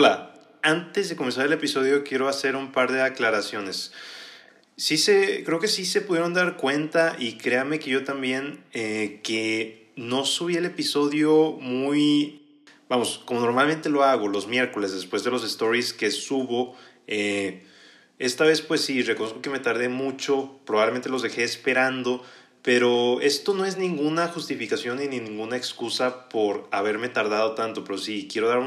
Hola, antes de comenzar el episodio quiero hacer un par de aclaraciones. Sí se, creo que sí se pudieron dar cuenta y créanme que yo también eh, que no subí el episodio muy, vamos, como normalmente lo hago los miércoles después de los stories que subo. Eh, esta vez pues sí, reconozco que me tardé mucho, probablemente los dejé esperando, pero esto no es ninguna justificación ni ninguna excusa por haberme tardado tanto, pero sí, quiero dar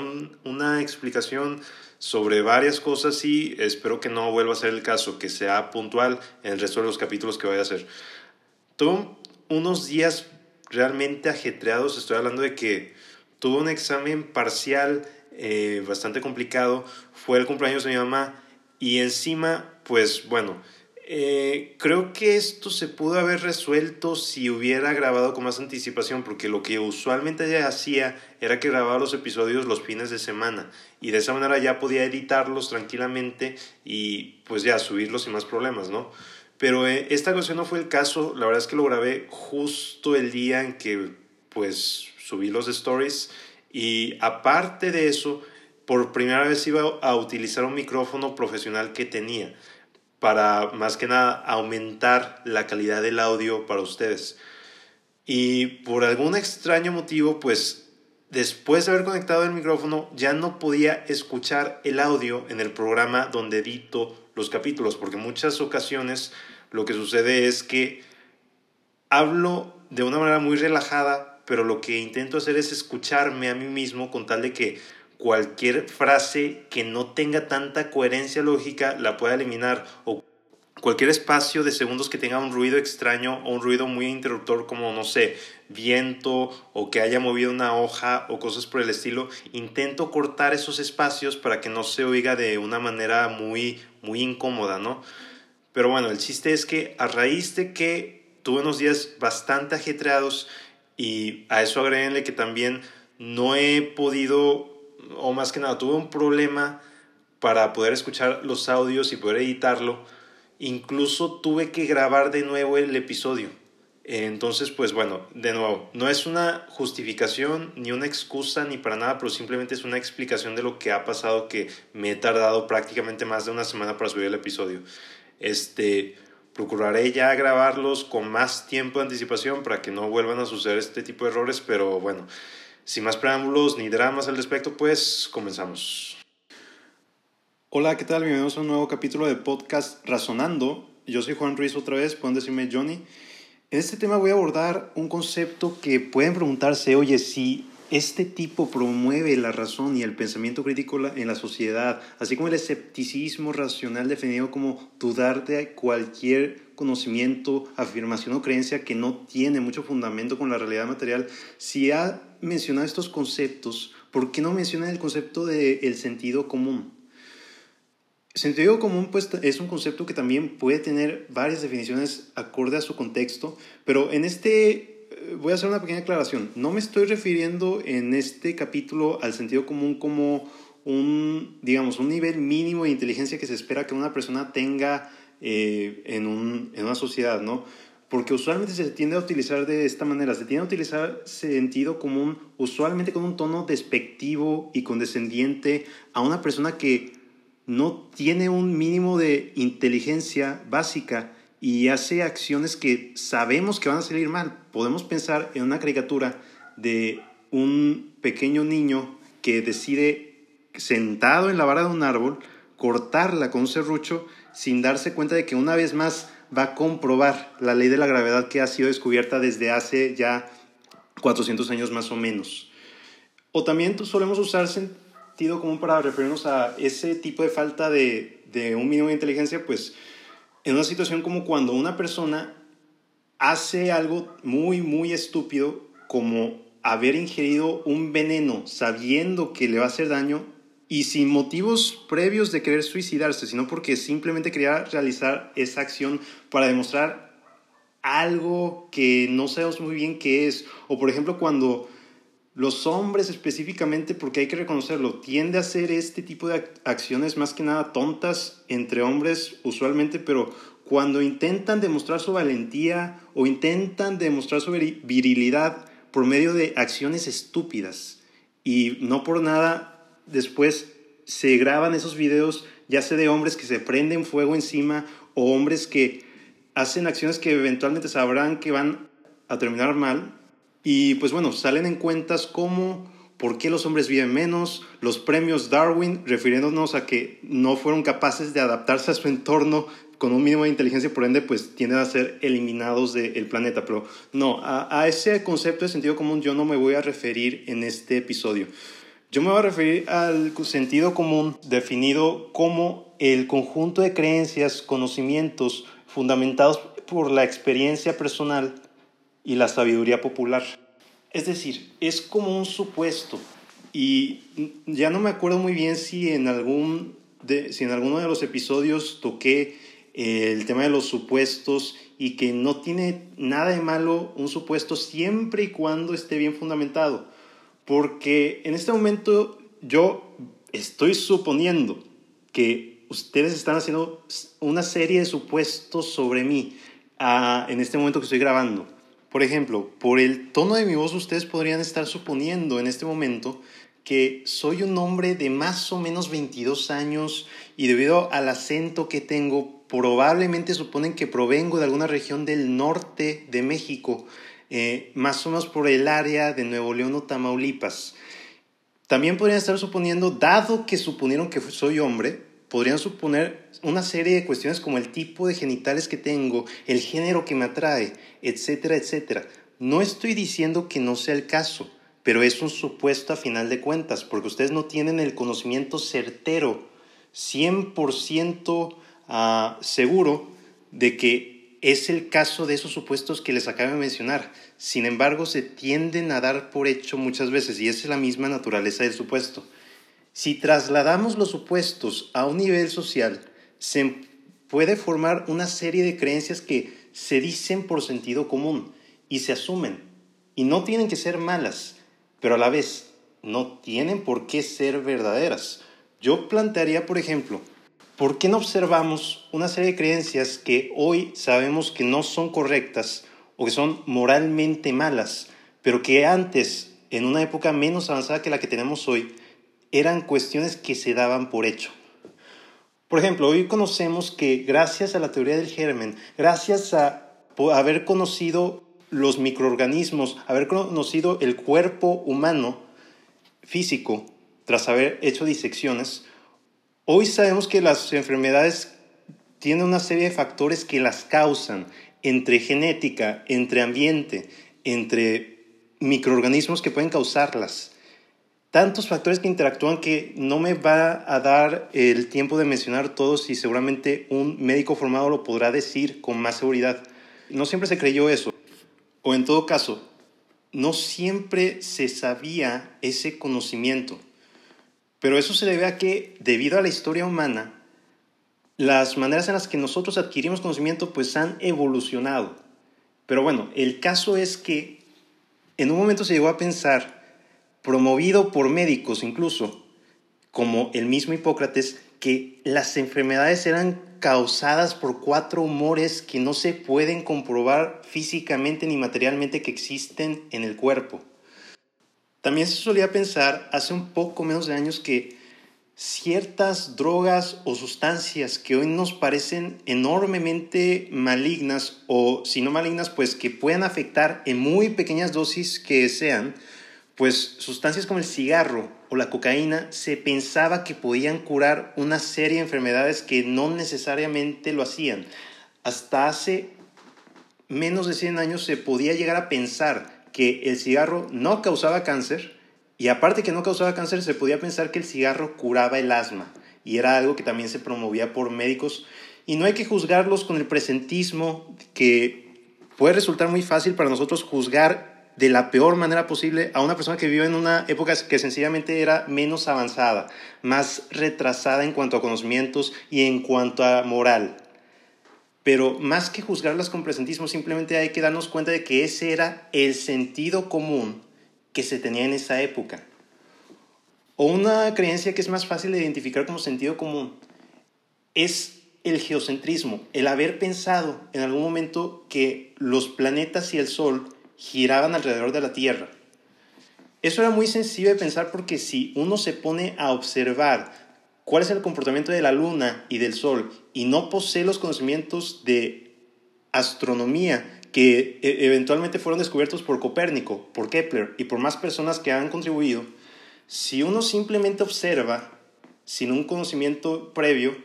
una explicación sobre varias cosas y espero que no vuelva a ser el caso, que sea puntual en el resto de los capítulos que voy a hacer. Tuve unos días realmente ajetreados, estoy hablando de que tuve un examen parcial eh, bastante complicado, fue el cumpleaños de mi mamá y encima, pues bueno, eh, creo que esto se pudo haber resuelto si hubiera grabado con más anticipación, porque lo que usualmente hacía era que grababa los episodios los fines de semana y de esa manera ya podía editarlos tranquilamente y pues ya subirlos sin más problemas, ¿no? Pero eh, esta ocasión no fue el caso, la verdad es que lo grabé justo el día en que pues subí los stories y aparte de eso, por primera vez iba a utilizar un micrófono profesional que tenía para más que nada aumentar la calidad del audio para ustedes. Y por algún extraño motivo, pues después de haber conectado el micrófono ya no podía escuchar el audio en el programa donde edito los capítulos, porque muchas ocasiones lo que sucede es que hablo de una manera muy relajada, pero lo que intento hacer es escucharme a mí mismo con tal de que cualquier frase que no tenga tanta coherencia lógica la pueda eliminar o cualquier espacio de segundos que tenga un ruido extraño o un ruido muy interruptor como no sé, viento o que haya movido una hoja o cosas por el estilo, intento cortar esos espacios para que no se oiga de una manera muy muy incómoda, ¿no? Pero bueno, el chiste es que a raíz de que tuve unos días bastante ajetreados y a eso agréguenle que también no he podido o más que nada, tuve un problema para poder escuchar los audios y poder editarlo. Incluso tuve que grabar de nuevo el episodio. Entonces, pues bueno, de nuevo, no es una justificación ni una excusa ni para nada, pero simplemente es una explicación de lo que ha pasado que me he tardado prácticamente más de una semana para subir el episodio. Este, procuraré ya grabarlos con más tiempo de anticipación para que no vuelvan a suceder este tipo de errores, pero bueno, sin más preámbulos ni dramas al respecto, pues comenzamos. Hola, ¿qué tal? Bienvenidos a un nuevo capítulo de podcast Razonando. Yo soy Juan Ruiz otra vez, pueden decirme Johnny. En este tema voy a abordar un concepto que pueden preguntarse, oye, si este tipo promueve la razón y el pensamiento crítico en la sociedad, así como el escepticismo racional definido como dudar de cualquier conocimiento, afirmación o creencia que no tiene mucho fundamento con la realidad material. Si ha mencionado estos conceptos, ¿por qué no menciona el concepto del el sentido común? Sentido común pues, es un concepto que también puede tener varias definiciones acorde a su contexto, pero en este voy a hacer una pequeña aclaración. No me estoy refiriendo en este capítulo al sentido común como un, digamos, un nivel mínimo de inteligencia que se espera que una persona tenga eh, en, un, en una sociedad, ¿no? Porque usualmente se tiende a utilizar de esta manera, se tiende a utilizar sentido común usualmente con un tono despectivo y condescendiente a una persona que no tiene un mínimo de inteligencia básica y hace acciones que sabemos que van a salir mal. Podemos pensar en una caricatura de un pequeño niño que decide, sentado en la vara de un árbol, cortarla con un serrucho sin darse cuenta de que una vez más va a comprobar la ley de la gravedad que ha sido descubierta desde hace ya 400 años más o menos. O también solemos usar sentido común para referirnos a ese tipo de falta de, de un mínimo de inteligencia, pues en una situación como cuando una persona hace algo muy, muy estúpido como haber ingerido un veneno sabiendo que le va a hacer daño y sin motivos previos de querer suicidarse, sino porque simplemente quería realizar esa acción para demostrar algo que no sabemos muy bien qué es. O por ejemplo cuando los hombres específicamente, porque hay que reconocerlo, tiende a hacer este tipo de acciones más que nada tontas entre hombres usualmente, pero cuando intentan demostrar su valentía o intentan demostrar su virilidad por medio de acciones estúpidas y no por nada después se graban esos videos, ya sea de hombres que se prenden fuego encima o hombres que hacen acciones que eventualmente sabrán que van a terminar mal. Y pues bueno, salen en cuentas como por qué los hombres viven menos, los premios Darwin, refiriéndonos a que no fueron capaces de adaptarse a su entorno con un mínimo de inteligencia, por ende, pues tienden a ser eliminados del planeta. Pero no, a, a ese concepto de sentido común yo no me voy a referir en este episodio. Yo me voy a referir al sentido común definido como el conjunto de creencias, conocimientos fundamentados por la experiencia personal y la sabiduría popular. Es decir, es como un supuesto y ya no me acuerdo muy bien si en, algún de, si en alguno de los episodios toqué el tema de los supuestos y que no tiene nada de malo un supuesto siempre y cuando esté bien fundamentado. Porque en este momento yo estoy suponiendo que ustedes están haciendo una serie de supuestos sobre mí ah, en este momento que estoy grabando. Por ejemplo, por el tono de mi voz ustedes podrían estar suponiendo en este momento que soy un hombre de más o menos 22 años y debido al acento que tengo, probablemente suponen que provengo de alguna región del norte de México eh, más o menos por el área de Nuevo León o Tamaulipas. También podrían estar suponiendo, dado que suponieron que soy hombre, podrían suponer una serie de cuestiones como el tipo de genitales que tengo, el género que me atrae, etcétera, etcétera. No estoy diciendo que no sea el caso, pero es un supuesto a final de cuentas, porque ustedes no tienen el conocimiento certero, 100% ah, seguro de que es el caso de esos supuestos que les acabo de mencionar. Sin embargo, se tienden a dar por hecho muchas veces y es la misma naturaleza del supuesto. Si trasladamos los supuestos a un nivel social, se puede formar una serie de creencias que se dicen por sentido común y se asumen. Y no tienen que ser malas, pero a la vez no tienen por qué ser verdaderas. Yo plantearía, por ejemplo, ¿por qué no observamos una serie de creencias que hoy sabemos que no son correctas o que son moralmente malas, pero que antes, en una época menos avanzada que la que tenemos hoy, eran cuestiones que se daban por hecho? Por ejemplo, hoy conocemos que gracias a la teoría del germen, gracias a haber conocido los microorganismos, haber conocido el cuerpo humano físico, tras haber hecho disecciones, Hoy sabemos que las enfermedades tienen una serie de factores que las causan, entre genética, entre ambiente, entre microorganismos que pueden causarlas. Tantos factores que interactúan que no me va a dar el tiempo de mencionar todos y seguramente un médico formado lo podrá decir con más seguridad. No siempre se creyó eso. O en todo caso, no siempre se sabía ese conocimiento. Pero eso se debe a que, debido a la historia humana, las maneras en las que nosotros adquirimos conocimiento pues han evolucionado. Pero bueno, el caso es que en un momento se llegó a pensar, promovido por médicos incluso, como el mismo Hipócrates, que las enfermedades eran causadas por cuatro humores que no se pueden comprobar físicamente ni materialmente que existen en el cuerpo. También se solía pensar hace un poco menos de años que ciertas drogas o sustancias que hoy nos parecen enormemente malignas o si no malignas, pues que pueden afectar en muy pequeñas dosis que sean, pues sustancias como el cigarro o la cocaína se pensaba que podían curar una serie de enfermedades que no necesariamente lo hacían. Hasta hace menos de 100 años se podía llegar a pensar que el cigarro no causaba cáncer y aparte que no causaba cáncer se podía pensar que el cigarro curaba el asma y era algo que también se promovía por médicos y no hay que juzgarlos con el presentismo que puede resultar muy fácil para nosotros juzgar de la peor manera posible a una persona que vive en una época que sencillamente era menos avanzada, más retrasada en cuanto a conocimientos y en cuanto a moral. Pero más que juzgarlas con presentismo, simplemente hay que darnos cuenta de que ese era el sentido común que se tenía en esa época. O una creencia que es más fácil de identificar como sentido común es el geocentrismo, el haber pensado en algún momento que los planetas y el Sol giraban alrededor de la Tierra. Eso era muy sencillo de pensar porque si uno se pone a observar cuál es el comportamiento de la luna y del sol y no posee los conocimientos de astronomía que e, eventualmente fueron descubiertos por Copérnico, por Kepler y por más personas que han contribuido, si uno simplemente observa sin un conocimiento previo,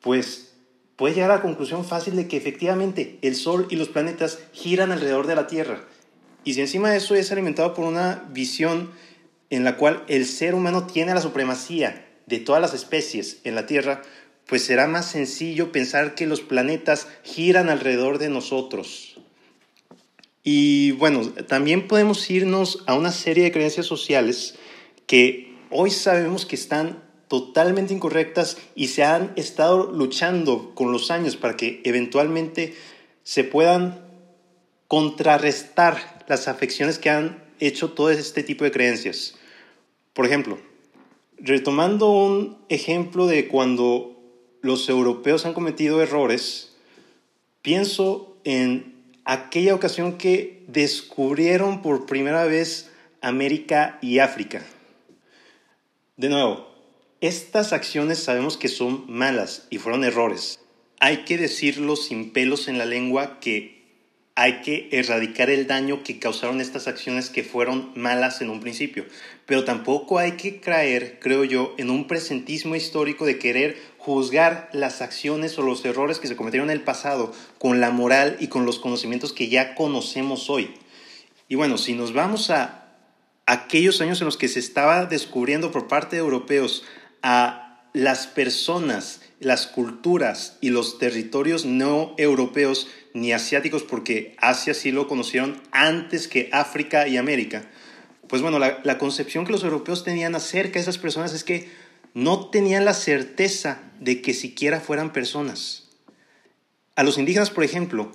pues puede llegar a la conclusión fácil de que efectivamente el Sol y los planetas giran alrededor de la Tierra. Y si encima de eso es alimentado por una visión en la cual el ser humano tiene la supremacía de todas las especies en la Tierra, pues será más sencillo pensar que los planetas giran alrededor de nosotros. Y bueno, también podemos irnos a una serie de creencias sociales que hoy sabemos que están totalmente incorrectas y se han estado luchando con los años para que eventualmente se puedan contrarrestar las afecciones que han hecho todo este tipo de creencias. Por ejemplo, retomando un ejemplo de cuando los europeos han cometido errores, pienso en aquella ocasión que descubrieron por primera vez América y África. De nuevo, estas acciones sabemos que son malas y fueron errores. Hay que decirlo sin pelos en la lengua que hay que erradicar el daño que causaron estas acciones que fueron malas en un principio. Pero tampoco hay que caer, creo yo, en un presentismo histórico de querer juzgar las acciones o los errores que se cometieron en el pasado con la moral y con los conocimientos que ya conocemos hoy. Y bueno, si nos vamos a aquellos años en los que se estaba descubriendo por parte de europeos a las personas, las culturas y los territorios no europeos ni asiáticos, porque Asia sí lo conocieron antes que África y América. Pues bueno, la, concepción que los europeos tenían acerca de esas personas es que no tenían la certeza de que siquiera fueran personas. A los indígenas, por ejemplo,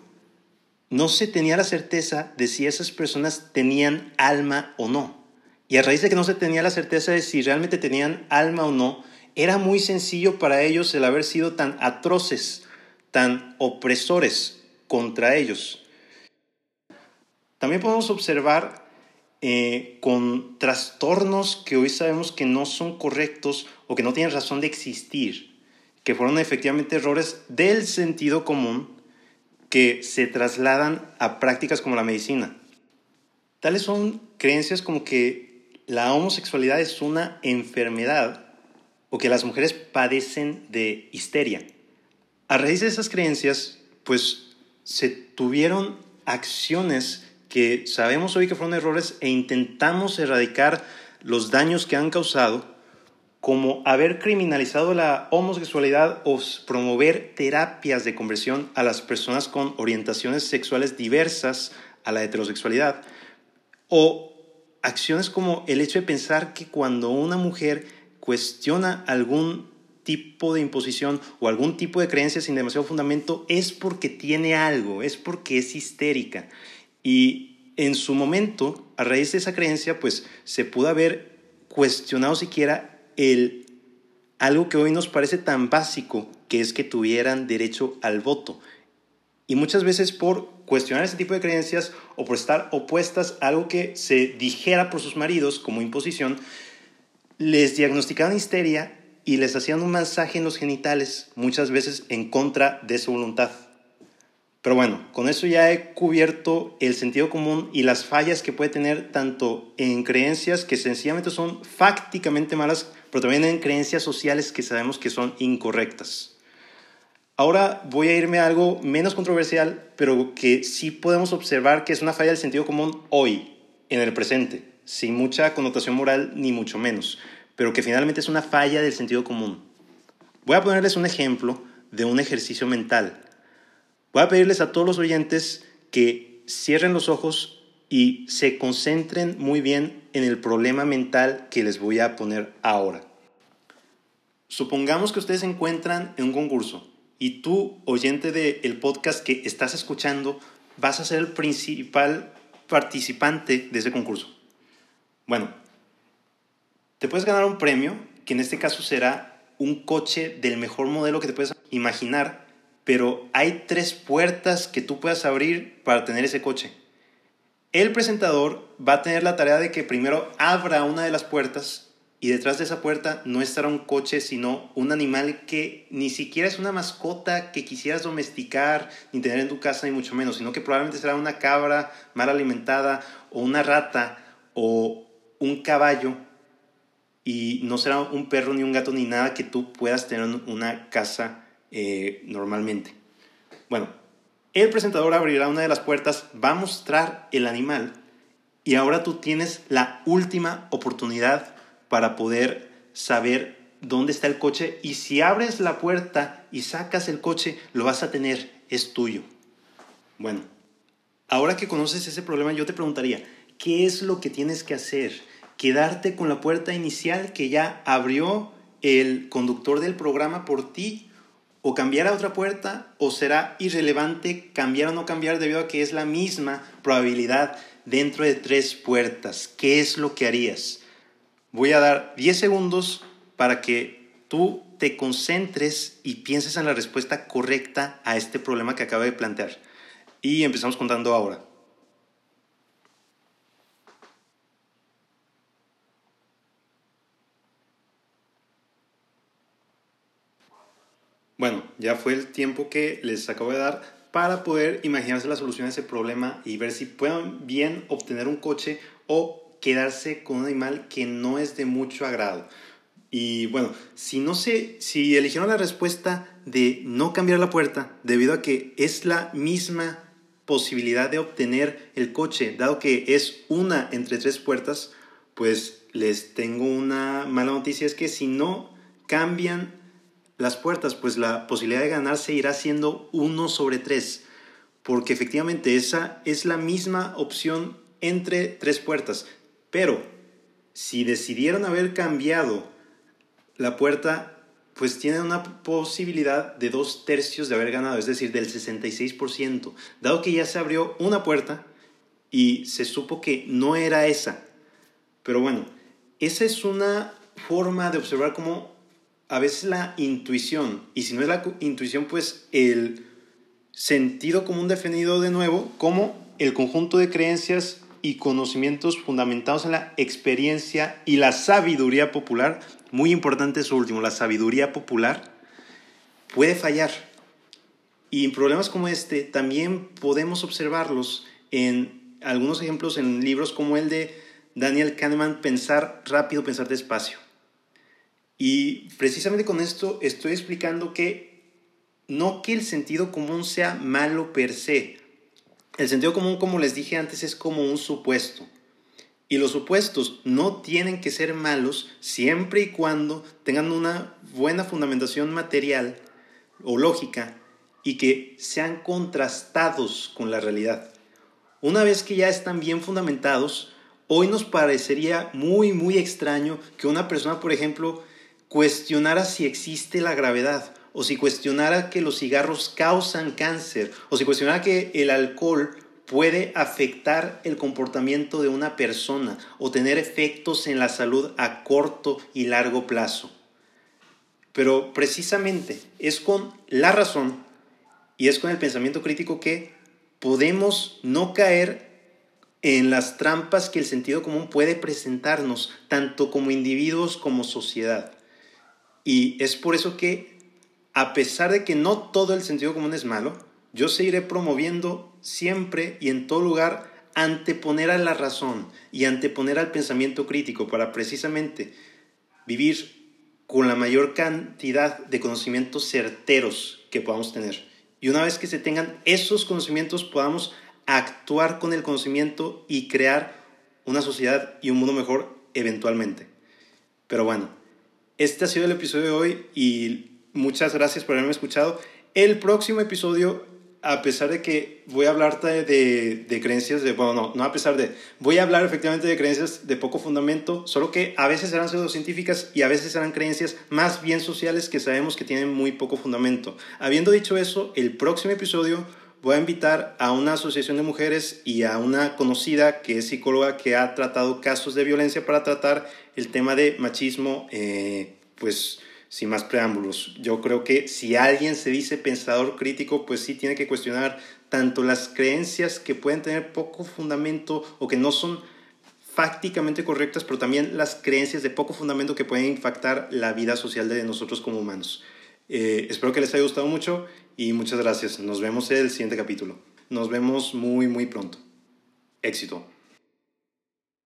no se tenía la certeza de si esas personas tenían alma o no. Y a raíz de que no se tenía la certeza de si realmente tenían alma o no, era muy sencillo para ellos el haber sido tan atroces, tan opresores contra ellos. También podemos observar eh, con trastornos que hoy sabemos que no son correctos o que no tienen razón de existir, que fueron efectivamente errores del sentido común que se trasladan a prácticas como la medicina. Tales son creencias como que la homosexualidad es una enfermedad o que las mujeres padecen de histeria. A raíz de esas creencias, pues se tuvieron acciones que sabemos hoy que fueron errores e intentamos erradicar los daños que han causado, como haber criminalizado la homosexualidad o promover terapias de conversión a las personas con orientaciones sexuales diversas a la heterosexualidad, o acciones como el hecho de pensar que cuando una mujer cuestiona algún tipo de imposición o algún tipo de creencia sin demasiado fundamento es porque tiene algo, es porque es histérica. Y en su momento, a raíz de esa creencia, pues se pudo haber cuestionado siquiera el algo que hoy nos parece tan básico, que es que tuvieran derecho al voto. Y muchas veces por cuestionar ese tipo de creencias o por estar opuestas a algo que se dijera por sus maridos como imposición, les diagnosticaban histeria y les hacían un masaje en los genitales, muchas veces en contra de su voluntad. Pero bueno, con eso ya he cubierto el sentido común y las fallas que puede tener tanto en creencias que sencillamente son fácticamente malas, pero también en creencias sociales que sabemos que son incorrectas. Ahora voy a irme a algo menos controversial, pero que sí podemos observar que es una falla del sentido común hoy, en el presente, sin mucha connotación moral ni mucho menos pero que finalmente es una falla del sentido común. Voy a ponerles un ejemplo de un ejercicio mental. Voy a pedirles a todos los oyentes que cierren los ojos y se concentren muy bien en el problema mental que les voy a poner ahora. Supongamos que ustedes se encuentran en un concurso y tú, oyente del podcast que estás escuchando, vas a ser el principal participante de ese concurso. Bueno, te puedes ganar un premio, que en este caso será un coche del mejor modelo que te puedes imaginar, pero hay tres puertas que tú puedas abrir para tener ese coche. El presentador va a tener la tarea de que primero abra una de las puertas y detrás de esa puerta no estará un coche, sino un animal que ni siquiera es una mascota que quisieras domesticar ni tener en tu casa, ni mucho menos, sino que probablemente será una cabra mal alimentada o una rata o un caballo y no será un perro ni un gato ni nada que tú puedas tener en una casa eh, normalmente. Bueno, el presentador abrirá una de las puertas, va a mostrar el animal y ahora tú tienes la última oportunidad para poder saber dónde está el coche y si abres la puerta y sacas el coche, lo vas a tener, es tuyo. Bueno, ahora que conoces ese problema, yo te preguntaría, ¿qué es lo que tienes que hacer? ¿Quedarte con la puerta inicial que ya abrió el conductor del programa por ti? ¿O cambiar a otra puerta? ¿O será irrelevante cambiar o no cambiar debido a que es la misma probabilidad dentro de tres puertas? ¿Qué es lo que harías? Voy a dar 10 segundos para que tú te concentres y pienses en la respuesta correcta a este problema que acabo de plantear. Y empezamos contando ahora. Bueno, ya fue el tiempo que les acabo de dar para poder imaginarse la solución a ese problema y ver si pueden bien obtener un coche o quedarse con un animal que no es de mucho agrado. Y bueno, si no sé, si eligieron la respuesta de no cambiar la puerta, debido a que es la misma posibilidad de obtener el coche, dado que es una entre tres puertas, pues les tengo una mala noticia, es que si no cambian las puertas, pues la posibilidad de ganar se irá siendo uno sobre tres, porque efectivamente esa es la misma opción entre tres puertas. Pero si decidieron haber cambiado la puerta, pues tienen una posibilidad de dos tercios de haber ganado, es decir, del 66%, dado que ya se abrió una puerta y se supo que no era esa. Pero bueno, esa es una forma de observar cómo a veces la intuición, y si no es la intuición, pues el sentido común definido de nuevo como el conjunto de creencias y conocimientos fundamentados en la experiencia y la sabiduría popular, muy importante eso último, la sabiduría popular, puede fallar. Y en problemas como este también podemos observarlos en algunos ejemplos en libros como el de Daniel Kahneman, Pensar rápido, pensar despacio. Y precisamente con esto estoy explicando que no que el sentido común sea malo per se, el sentido común, como les dije antes, es como un supuesto. Y los supuestos no tienen que ser malos siempre y cuando tengan una buena fundamentación material o lógica y que sean contrastados con la realidad. Una vez que ya están bien fundamentados, hoy nos parecería muy, muy extraño que una persona, por ejemplo, cuestionara si existe la gravedad o si cuestionara que los cigarros causan cáncer, o si cuestionara que el alcohol puede afectar el comportamiento de una persona o tener efectos en la salud a corto y largo plazo. Pero precisamente es con la razón y es con el pensamiento crítico que podemos no caer en las trampas que el sentido común puede presentarnos, tanto como individuos como sociedad. Y es por eso que a pesar de que no todo el sentido común es malo, yo seguiré promoviendo siempre y en todo lugar anteponer a la razón y anteponer al pensamiento crítico para precisamente vivir con la mayor cantidad de conocimientos certeros que podamos tener. Y una vez que se tengan esos conocimientos, podamos actuar con el conocimiento y crear una sociedad y un mundo mejor eventualmente. Pero bueno, este ha sido el episodio de hoy y muchas gracias por haberme escuchado. El próximo episodio, a pesar de que voy a hablar de, de, creencias de, bueno, no, no a pesar de, voy a hablar efectivamente de creencias de poco fundamento, solo que a veces serán pseudocientíficas y a veces serán creencias más bien sociales que sabemos que tienen muy poco fundamento. Habiendo dicho eso, el próximo episodio voy a invitar a una asociación de mujeres y a una conocida que es psicóloga que ha tratado casos de violencia para tratar el tema de machismo, eh, pues sin más preámbulos. Yo creo que si alguien se dice pensador crítico, pues sí tiene que cuestionar tanto las creencias que pueden tener poco fundamento o que no son fácticamente correctas, pero también las creencias de poco fundamento que pueden impactar la vida social de nosotros como humanos. Eh, espero que les haya gustado mucho y muchas gracias. Nos vemos en el siguiente capítulo. Nos vemos muy, muy pronto. Éxito.